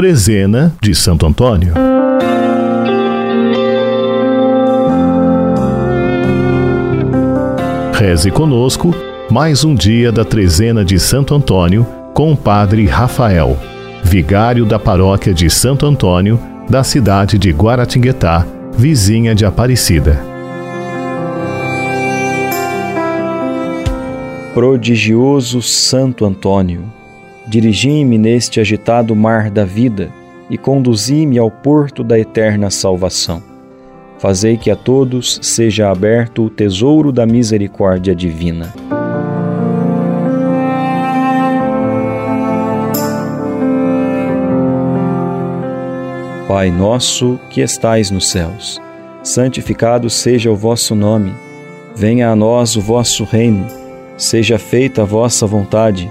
Trezena de Santo Antônio. Reze conosco mais um dia da Trezena de Santo Antônio com o Padre Rafael, vigário da paróquia de Santo Antônio, da cidade de Guaratinguetá, vizinha de Aparecida. Prodigioso Santo Antônio, dirigi-me neste agitado mar da vida e conduzi-me ao porto da eterna salvação. Fazei que a todos seja aberto o tesouro da misericórdia divina. Pai nosso que estais nos céus, santificado seja o vosso nome. Venha a nós o vosso reino. Seja feita a vossa vontade,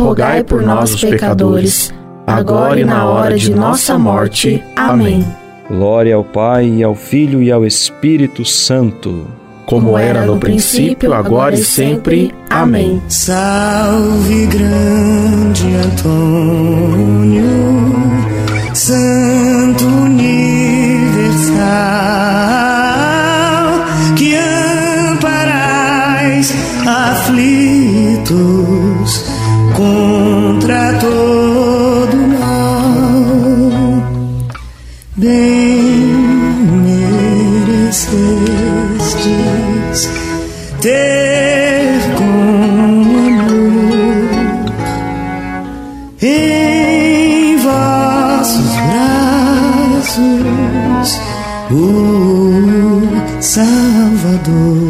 rogai por nós, os pecadores, agora e na hora de nossa morte. Amém. Glória ao Pai, e ao Filho e ao Espírito Santo. Como era no princípio, agora e sempre. Amém. Salve, grande Antônio, Santo Universal, que amparais aflitos contra todo mal. Bem merecestes ter com amor em vossos braços o Salvador.